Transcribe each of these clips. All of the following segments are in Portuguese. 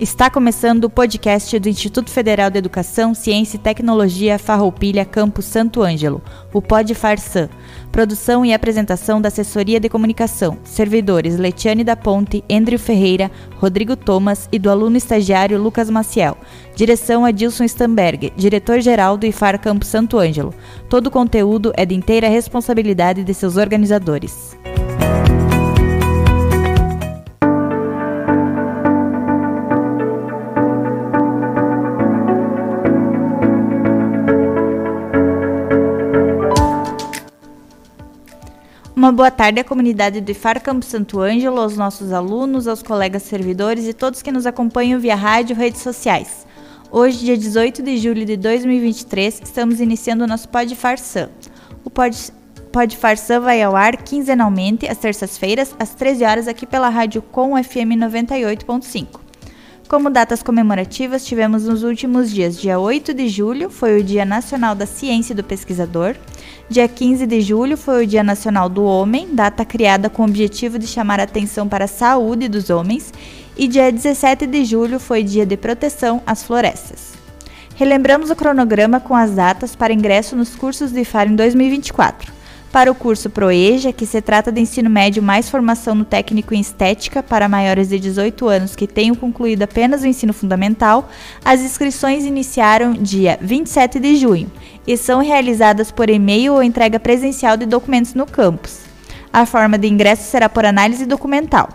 Está começando o podcast do Instituto Federal de Educação, Ciência e Tecnologia Farroupilha Campus Santo Ângelo, o Pod Farsan. Produção e apresentação da Assessoria de Comunicação. Servidores Letiane da Ponte, Andrew Ferreira, Rodrigo Thomas e do aluno estagiário Lucas Maciel. Direção Adilson Stamberg, diretor-geral do IFAR Campus Santo Ângelo. Todo o conteúdo é de inteira responsabilidade de seus organizadores. Uma boa tarde à comunidade do IFAR Campo Santo Ângelo, aos nossos alunos, aos colegas servidores e todos que nos acompanham via rádio e redes sociais. Hoje, dia 18 de julho de 2023, estamos iniciando o nosso Pod Farsan. O Pod, Pod Farsan vai ao ar quinzenalmente, às terças-feiras, às 13 horas, aqui pela rádio Com FM 98.5. Como datas comemorativas, tivemos nos últimos dias, dia 8 de julho, foi o Dia Nacional da Ciência e do Pesquisador, Dia 15 de julho foi o Dia Nacional do Homem, data criada com o objetivo de chamar a atenção para a saúde dos homens, e dia 17 de julho foi Dia de Proteção às Florestas. Relembramos o cronograma com as datas para ingresso nos cursos de IFAR em 2024. Para o curso ProEja, que se trata de ensino médio mais formação no técnico em estética para maiores de 18 anos que tenham concluído apenas o ensino fundamental, as inscrições iniciaram dia 27 de junho e são realizadas por e-mail ou entrega presencial de documentos no campus. A forma de ingresso será por análise documental.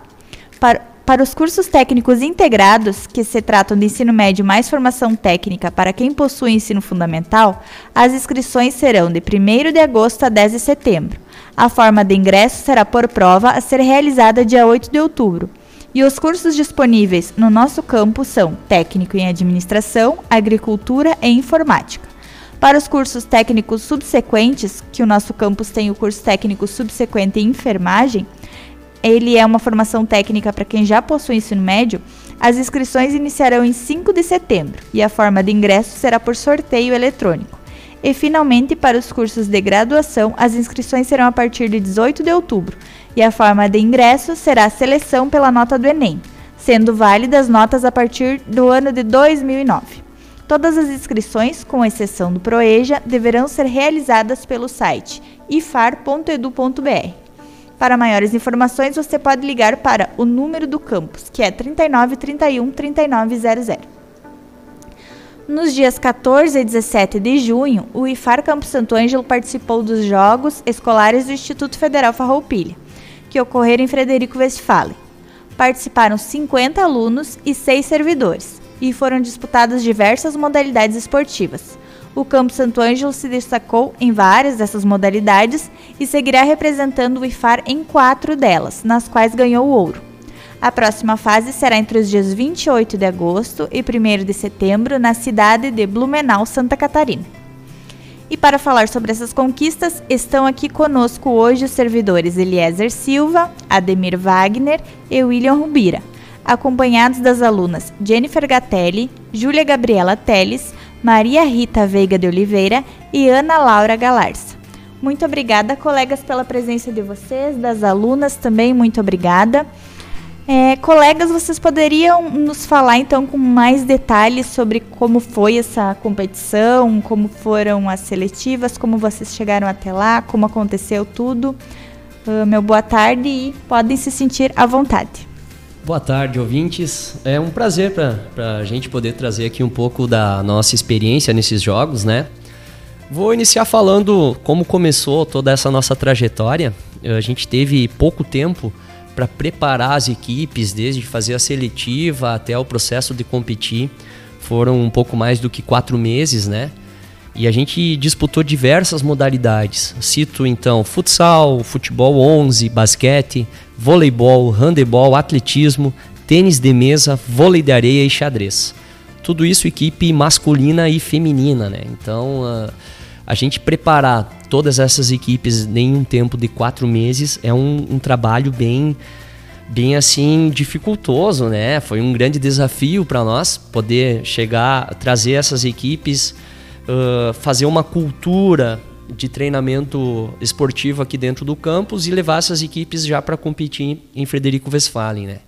Para para os cursos técnicos integrados, que se tratam de ensino médio mais formação técnica para quem possui ensino fundamental, as inscrições serão de 1 de agosto a 10 de setembro. A forma de ingresso será por prova a ser realizada dia 8 de outubro. E os cursos disponíveis no nosso campo são técnico em administração, agricultura e informática. Para os cursos técnicos subsequentes, que o nosso campus tem o curso técnico subsequente em enfermagem, ele é uma formação técnica para quem já possui ensino médio, as inscrições iniciarão em 5 de setembro e a forma de ingresso será por sorteio eletrônico. E finalmente, para os cursos de graduação, as inscrições serão a partir de 18 de outubro e a forma de ingresso será a seleção pela nota do Enem, sendo válidas notas a partir do ano de 2009. Todas as inscrições, com exceção do Proeja, deverão ser realizadas pelo site ifar.edu.br. Para maiores informações, você pode ligar para o número do campus, que é 39 31 3900. Nos dias 14 e 17 de junho, o IFAR Campo Santo Ângelo participou dos Jogos Escolares do Instituto Federal Farroupilha, que ocorreram em Frederico Westphalen. Participaram 50 alunos e 6 servidores, e foram disputadas diversas modalidades esportivas o Campo Santo Ângelo se destacou em várias dessas modalidades e seguirá representando o IFAR em quatro delas, nas quais ganhou ouro. A próxima fase será entre os dias 28 de agosto e 1 de setembro na cidade de Blumenau, Santa Catarina. E para falar sobre essas conquistas, estão aqui conosco hoje os servidores Eliezer Silva, Ademir Wagner e William Rubira, acompanhados das alunas Jennifer Gatelli, Júlia Gabriela Teles, Maria Rita Veiga de Oliveira e Ana Laura Galarça. Muito obrigada, colegas, pela presença de vocês, das alunas também, muito obrigada. É, colegas, vocês poderiam nos falar então com mais detalhes sobre como foi essa competição, como foram as seletivas, como vocês chegaram até lá, como aconteceu tudo. Uh, meu boa tarde e podem se sentir à vontade. Boa tarde, ouvintes. É um prazer para a gente poder trazer aqui um pouco da nossa experiência nesses jogos, né? Vou iniciar falando como começou toda essa nossa trajetória. A gente teve pouco tempo para preparar as equipes, desde fazer a seletiva até o processo de competir. Foram um pouco mais do que quatro meses, né? E a gente disputou diversas modalidades. Cito então futsal, futebol 11, basquete, voleibol, handebol, atletismo, tênis de mesa, vôlei de areia e xadrez. Tudo isso equipe masculina e feminina, né? Então uh, a gente preparar todas essas equipes em um tempo de quatro meses é um, um trabalho bem bem assim dificultoso, né? Foi um grande desafio para nós poder chegar, trazer essas equipes fazer uma cultura de treinamento esportivo aqui dentro do campus e levar essas equipes já para competir em Frederico Westphalen, né?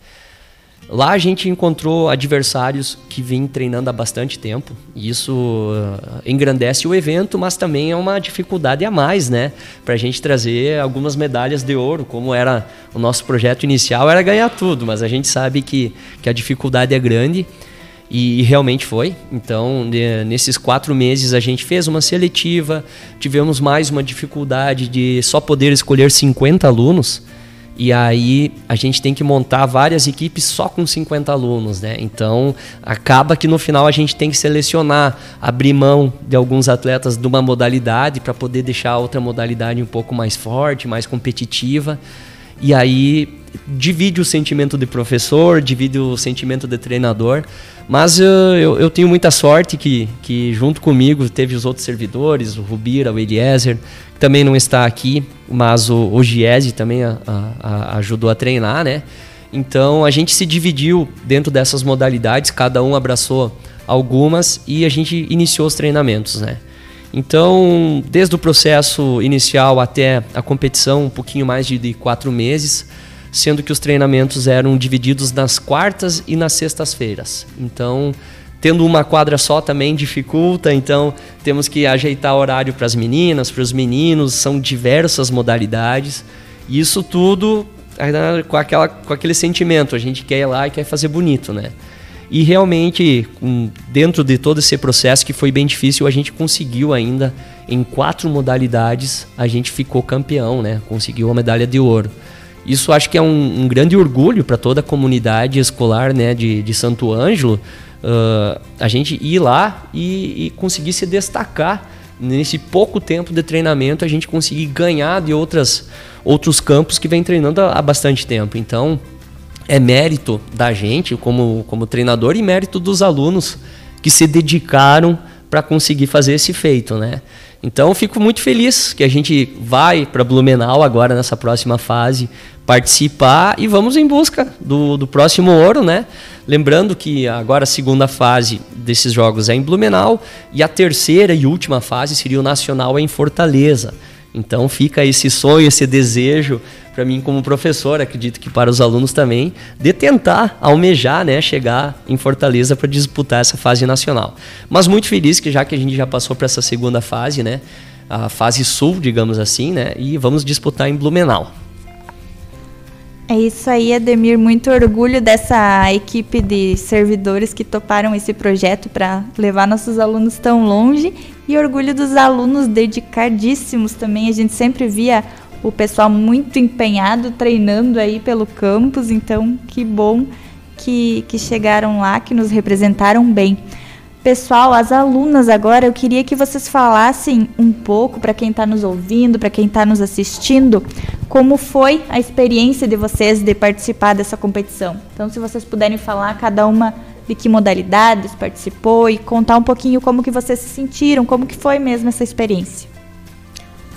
Lá a gente encontrou adversários que vêm treinando há bastante tempo. E isso uh, engrandece o evento, mas também é uma dificuldade a mais, né? Para a gente trazer algumas medalhas de ouro, como era o nosso projeto inicial, era ganhar tudo, mas a gente sabe que, que a dificuldade é grande. E, realmente foi. Então, nesses quatro meses, a gente fez uma seletiva, tivemos mais uma dificuldade de só poder escolher 50 alunos. E aí a gente tem que montar várias equipes só com 50 alunos, né? Então acaba que no final a gente tem que selecionar, abrir mão de alguns atletas de uma modalidade para poder deixar a outra modalidade um pouco mais forte, mais competitiva. E aí divide o sentimento de professor, divide o sentimento de treinador. Mas eu, eu, tenho muita sorte que, que junto comigo teve os outros servidores, o Rubira, o Eliezer, que também não está aqui, mas o, o Giese também a, a, ajudou a treinar, né? Então a gente se dividiu dentro dessas modalidades, cada um abraçou algumas e a gente iniciou os treinamentos, né? Então, desde o processo inicial até a competição, um pouquinho mais de, de quatro meses, sendo que os treinamentos eram divididos nas quartas e nas sextas-feiras. Então, tendo uma quadra só também dificulta, então temos que ajeitar horário para as meninas, para os meninos, são diversas modalidades. E isso tudo com, aquela, com aquele sentimento, a gente quer ir lá e quer fazer bonito, né? E realmente, dentro de todo esse processo que foi bem difícil, a gente conseguiu ainda, em quatro modalidades, a gente ficou campeão, né? Conseguiu a medalha de ouro. Isso acho que é um, um grande orgulho para toda a comunidade escolar né, de, de Santo Ângelo, uh, a gente ir lá e, e, conseguir se destacar nesse pouco tempo de treinamento, a gente conseguir ganhar de outras, outros campos que vem treinando há, bastante tempo. Então, é mérito da gente como, como treinador e mérito dos alunos que se dedicaram para conseguir fazer esse feito, né? Então fico muito feliz que a gente vai para Blumenau agora nessa próxima fase participar e vamos em busca do, do próximo ouro, né? Lembrando que agora a segunda fase desses jogos é em Blumenau e a terceira e última fase seria o nacional em Fortaleza. Então fica esse sonho, esse desejo para mim como professor, acredito que para os alunos também, de tentar almejar, né, chegar em Fortaleza para disputar essa fase nacional. Mas muito feliz que já que a gente já passou para essa segunda fase, né, a fase sul, digamos assim, né, e vamos disputar em Blumenau. É isso aí, Ademir. Muito orgulho dessa equipe de servidores que toparam esse projeto para levar nossos alunos tão longe e orgulho dos alunos dedicadíssimos também. A gente sempre via o pessoal muito empenhado treinando aí pelo campus, então que bom que, que chegaram lá, que nos representaram bem. Pessoal, as alunas agora, eu queria que vocês falassem um pouco para quem está nos ouvindo, para quem está nos assistindo, como foi a experiência de vocês de participar dessa competição. Então, se vocês puderem falar cada uma de que modalidades participou e contar um pouquinho como que vocês se sentiram, como que foi mesmo essa experiência.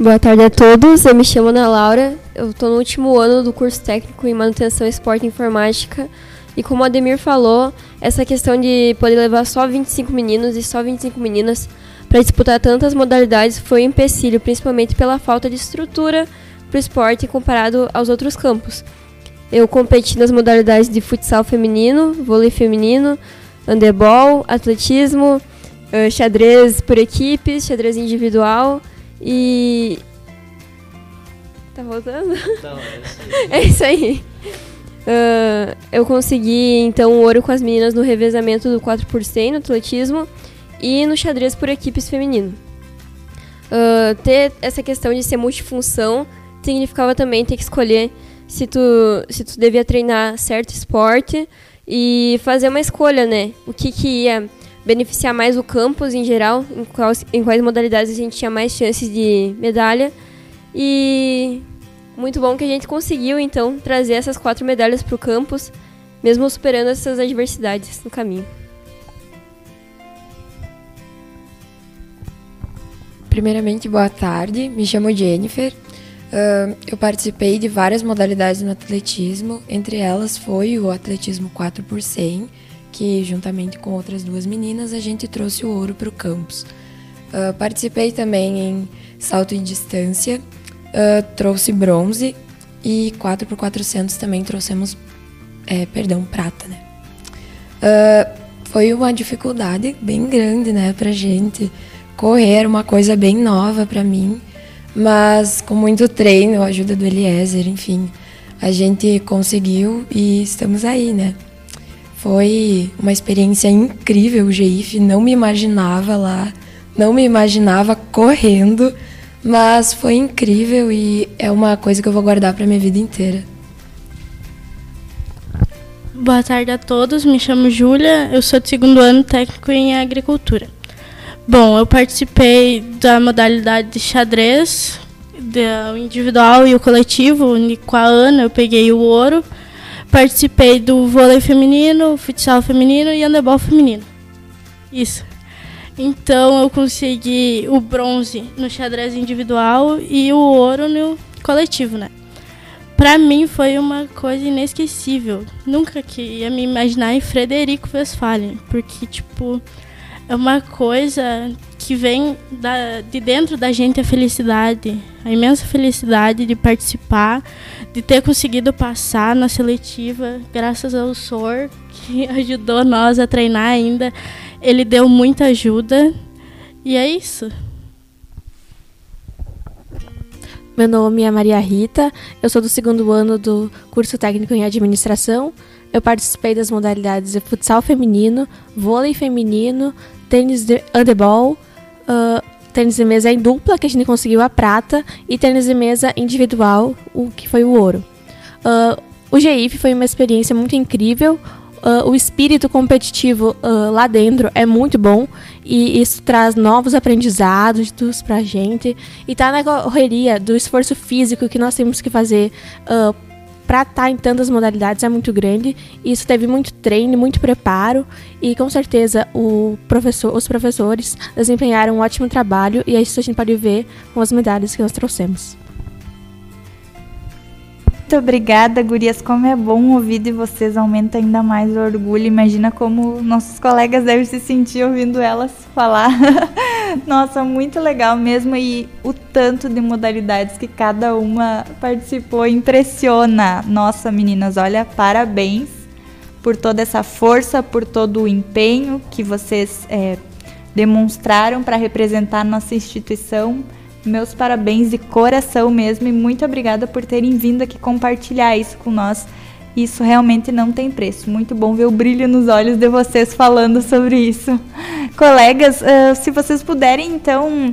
Boa tarde a todos, eu me chamo Ana Laura, eu estou no último ano do curso técnico em manutenção esporte e informática e como o Ademir falou, essa questão de poder levar só 25 meninos e só 25 meninas para disputar tantas modalidades foi um empecilho, principalmente pela falta de estrutura para o esporte comparado aos outros campos. Eu competi nas modalidades de futsal feminino, vôlei feminino, handebol, atletismo, uh, xadrez por equipes, xadrez individual e. Tá voltando? Não, é isso aí. é isso aí. Uh, eu consegui então o ouro com as meninas no revezamento do 4 por 100 no atletismo e no xadrez por equipes feminino. Uh, ter essa questão de ser multifunção significava também ter que escolher se tu, se tu devia treinar certo esporte e fazer uma escolha, né? O que, que ia beneficiar mais o campus em geral, em quais, em quais modalidades a gente tinha mais chances de medalha. E muito bom que a gente conseguiu, então, trazer essas quatro medalhas para o campus, mesmo superando essas adversidades no caminho. Primeiramente, boa tarde. Me chamo Jennifer. Uh, eu participei de várias modalidades no atletismo, entre elas foi o atletismo 4 por 100 que juntamente com outras duas meninas a gente trouxe o ouro para o campus. Uh, participei também em salto em distância, uh, trouxe bronze e 4 por 400 também trouxemos é, perdão, prata, né? Uh, foi uma dificuldade bem grande, né, pra gente correr, uma coisa bem nova para mim, mas com muito treino, a ajuda do Eliezer, enfim, a gente conseguiu e estamos aí, né? Foi uma experiência incrível o GIF, não me imaginava lá, não me imaginava correndo, mas foi incrível e é uma coisa que eu vou guardar para minha vida inteira. Boa tarde a todos, me chamo Júlia, eu sou do segundo ano técnico em agricultura. Bom, eu participei da modalidade de xadrez, o individual e o coletivo, com a Ana eu peguei o ouro. Participei do vôlei feminino, futsal feminino e handebol feminino. Isso. Então eu consegui o bronze no xadrez individual e o ouro no coletivo, né? Pra mim foi uma coisa inesquecível. Nunca que ia me imaginar em Frederico Westphalen, porque tipo é uma coisa que vem da, de dentro da gente a felicidade, a imensa felicidade de participar, de ter conseguido passar na seletiva, graças ao SOR, que ajudou nós a treinar ainda. Ele deu muita ajuda e é isso. Meu nome é Maria Rita, eu sou do segundo ano do curso técnico em administração. Eu participei das modalidades de futsal feminino, vôlei feminino, tênis de handebol, uh, tênis de mesa em dupla, que a gente conseguiu a prata, e tênis de mesa individual, o que foi o ouro. Uh, o GIF foi uma experiência muito incrível. Uh, o espírito competitivo uh, lá dentro é muito bom e isso traz novos aprendizados pra gente. E tá na correria do esforço físico que nós temos que fazer uh, para estar tá em tantas modalidades é muito grande. Isso teve muito treino, muito preparo e com certeza professor, os professores desempenharam um ótimo trabalho e é isso a gente pode ver com as medalhas que nós trouxemos. Muito obrigada, gurias. Como é bom ouvir de vocês, aumenta ainda mais o orgulho. Imagina como nossos colegas devem se sentir ouvindo elas falar. Nossa, muito legal mesmo. E o tanto de modalidades que cada uma participou impressiona. Nossa, meninas, olha, parabéns por toda essa força, por todo o empenho que vocês é, demonstraram para representar nossa instituição meus parabéns de coração mesmo e muito obrigada por terem vindo aqui compartilhar isso com nós. Isso realmente não tem preço. Muito bom ver o brilho nos olhos de vocês falando sobre isso. Colegas, uh, se vocês puderem então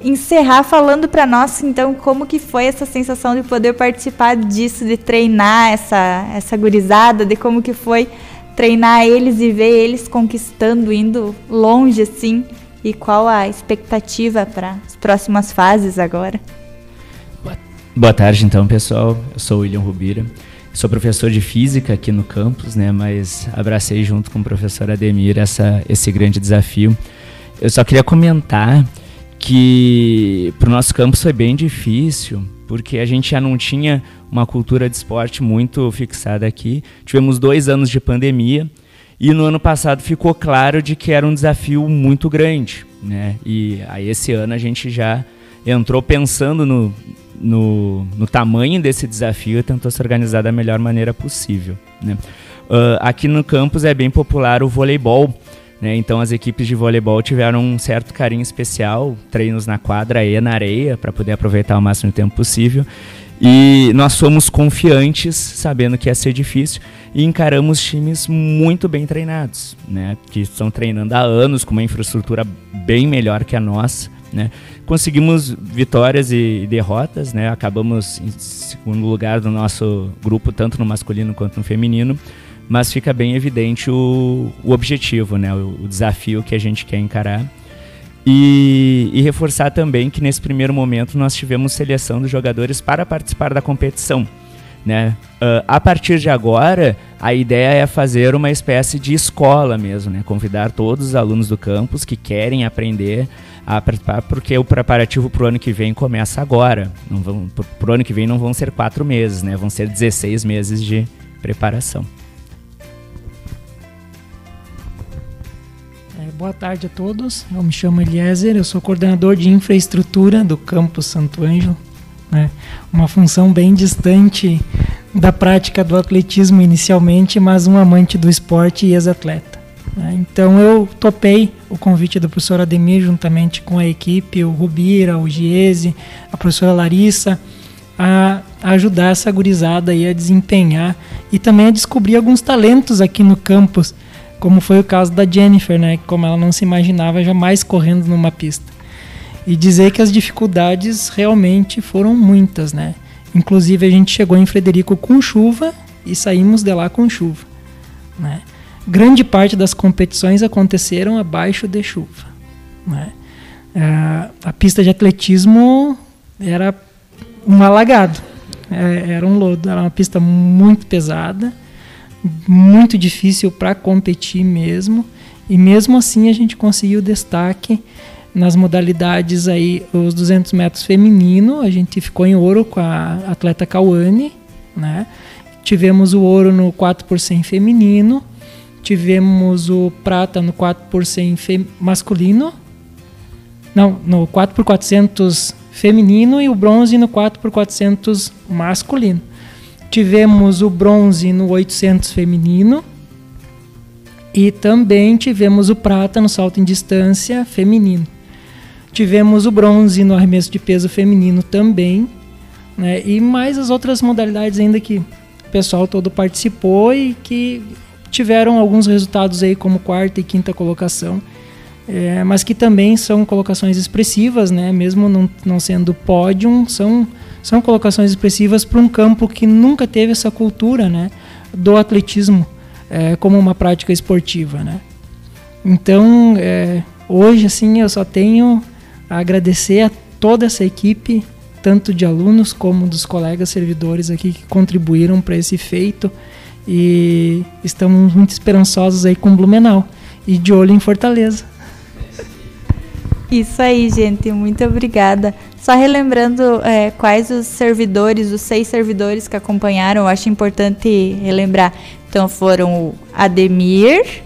encerrar falando para nós então como que foi essa sensação de poder participar disso, de treinar essa essa gurizada, de como que foi treinar eles e ver eles conquistando, indo longe assim. E qual a expectativa para as próximas fases agora? Boa tarde, então, pessoal. Eu sou o William Rubira. Sou professor de física aqui no campus, né? Mas abracei junto com o professor Ademir essa, esse grande desafio. Eu só queria comentar que para o nosso campus foi bem difícil, porque a gente já não tinha uma cultura de esporte muito fixada aqui. Tivemos dois anos de pandemia e no ano passado ficou claro de que era um desafio muito grande, né? E aí esse ano a gente já entrou pensando no, no, no tamanho desse desafio e tentou se organizar da melhor maneira possível, né? Uh, aqui no campus é bem popular o voleibol, né? Então as equipes de voleibol tiveram um certo carinho especial, treinos na quadra e na areia para poder aproveitar o máximo tempo possível. E nós fomos confiantes, sabendo que ia ser difícil, e encaramos times muito bem treinados, né? Que estão treinando há anos com uma infraestrutura bem melhor que a nossa, né? Conseguimos vitórias e derrotas, né? Acabamos em segundo lugar do nosso grupo, tanto no masculino quanto no feminino, mas fica bem evidente o, o objetivo, né? O, o desafio que a gente quer encarar. E, e, reforçar também que nesse primeiro momento nós tivemos seleção dos jogadores para participar da competição. Né? Uh, a partir de agora, a ideia é fazer uma espécie de escola mesmo, né? convidar todos os alunos do campus que querem aprender a participar, porque o preparativo para o ano que vem começa agora. Para o ano que vem não vão ser quatro meses, né? vão ser 16 meses de preparação. Boa tarde a todos. Eu me chamo Eliezer, eu sou coordenador de infraestrutura do campus Santo Ângelo. Né? Uma função bem distante da prática do atletismo inicialmente, mas um amante do esporte e ex-atleta. Né? Então eu topei o convite do professor Ademir juntamente com a equipe, o Rubira, o Giese, a professora Larissa, a, ajudar essa gurizada aí a desempenhar e também a descobrir alguns talentos aqui no campus, como foi o caso da Jennifer, né? Como ela não se imaginava jamais correndo numa pista. E dizer que as dificuldades realmente foram muitas, né? Inclusive a gente chegou em Frederico com chuva e saímos de lá com chuva, né? Grande parte das competições aconteceram abaixo de chuva, né? É, a pista de atletismo era um alagado. É, era um lodo, era uma pista muito pesada, muito difícil para competir mesmo. E mesmo assim a gente conseguiu destaque nas modalidades aí, os 200 metros feminino, a gente ficou em ouro com a atleta Cauane, né? Tivemos o ouro no 4 por 100 feminino, tivemos o prata no 4 por 100 masculino, não, no 4 por 400 feminino e o bronze no 4x400 masculino. Tivemos o bronze no 800 feminino e também tivemos o prata no salto em distância feminino. Tivemos o bronze no arremesso de peso feminino também, né? E mais as outras modalidades ainda que o pessoal todo participou e que tiveram alguns resultados aí como quarta e quinta colocação é, mas que também são colocações expressivas, né? mesmo não, não sendo pódio, são, são colocações expressivas para um campo que nunca teve essa cultura né? do atletismo é, como uma prática esportiva. Né? Então, é, hoje assim, eu só tenho a agradecer a toda essa equipe, tanto de alunos como dos colegas servidores aqui que contribuíram para esse feito e estamos muito esperançosos aí com Blumenau e de olho em Fortaleza. Isso aí, gente. Muito obrigada. Só relembrando é, quais os servidores, os seis servidores que acompanharam, eu acho importante relembrar. Então foram o Ademir,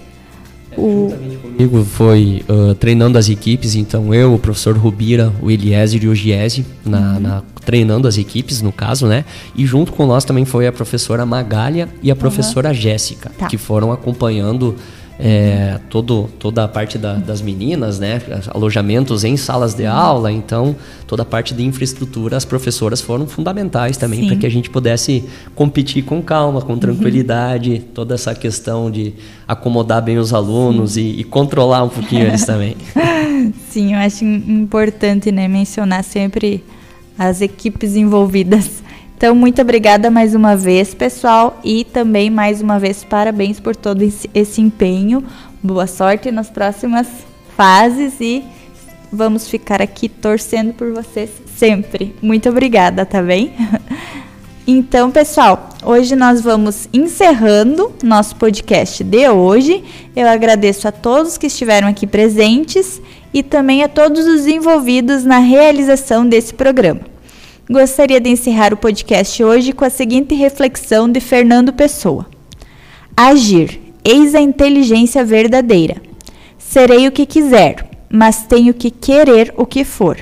o... Comigo foi uh, treinando as equipes, então eu, o professor Rubira, o Eliezer e o Giese, na, uhum. na, treinando as equipes, no caso, né? E junto com nós também foi a professora Magália e a professora uhum. Jéssica, tá. que foram acompanhando é, todo, toda a parte da, das meninas, né? Alojamentos em salas de aula, então toda a parte de infraestrutura, as professoras foram fundamentais também para que a gente pudesse competir com calma, com tranquilidade, uhum. toda essa questão de acomodar bem os alunos e, e, controlar um pouquinho eles também. Sim, eu acho importante né, mencionar sempre as equipes envolvidas. Então, muito obrigada mais uma vez, pessoal, e também mais uma vez parabéns por todo esse empenho. Boa sorte nas próximas fases e vamos ficar aqui torcendo por vocês sempre. Muito obrigada, tá bem? Então, pessoal, hoje nós vamos encerrando nosso podcast de hoje. Eu agradeço a todos que estiveram aqui presentes e também a todos os envolvidos na realização desse programa. Gostaria de encerrar o podcast hoje com a seguinte reflexão de Fernando Pessoa: Agir, eis a inteligência verdadeira. Serei o que quiser, mas tenho que querer o que for.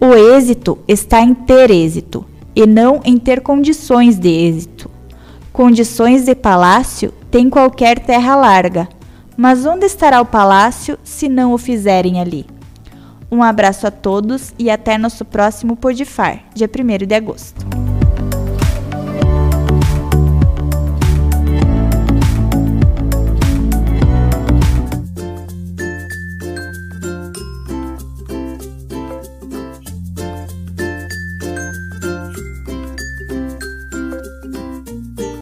O êxito está em ter êxito, e não em ter condições de êxito. Condições de palácio tem qualquer terra larga, mas onde estará o palácio se não o fizerem ali? Um abraço a todos e até nosso próximo Podifar, dia 1 de agosto.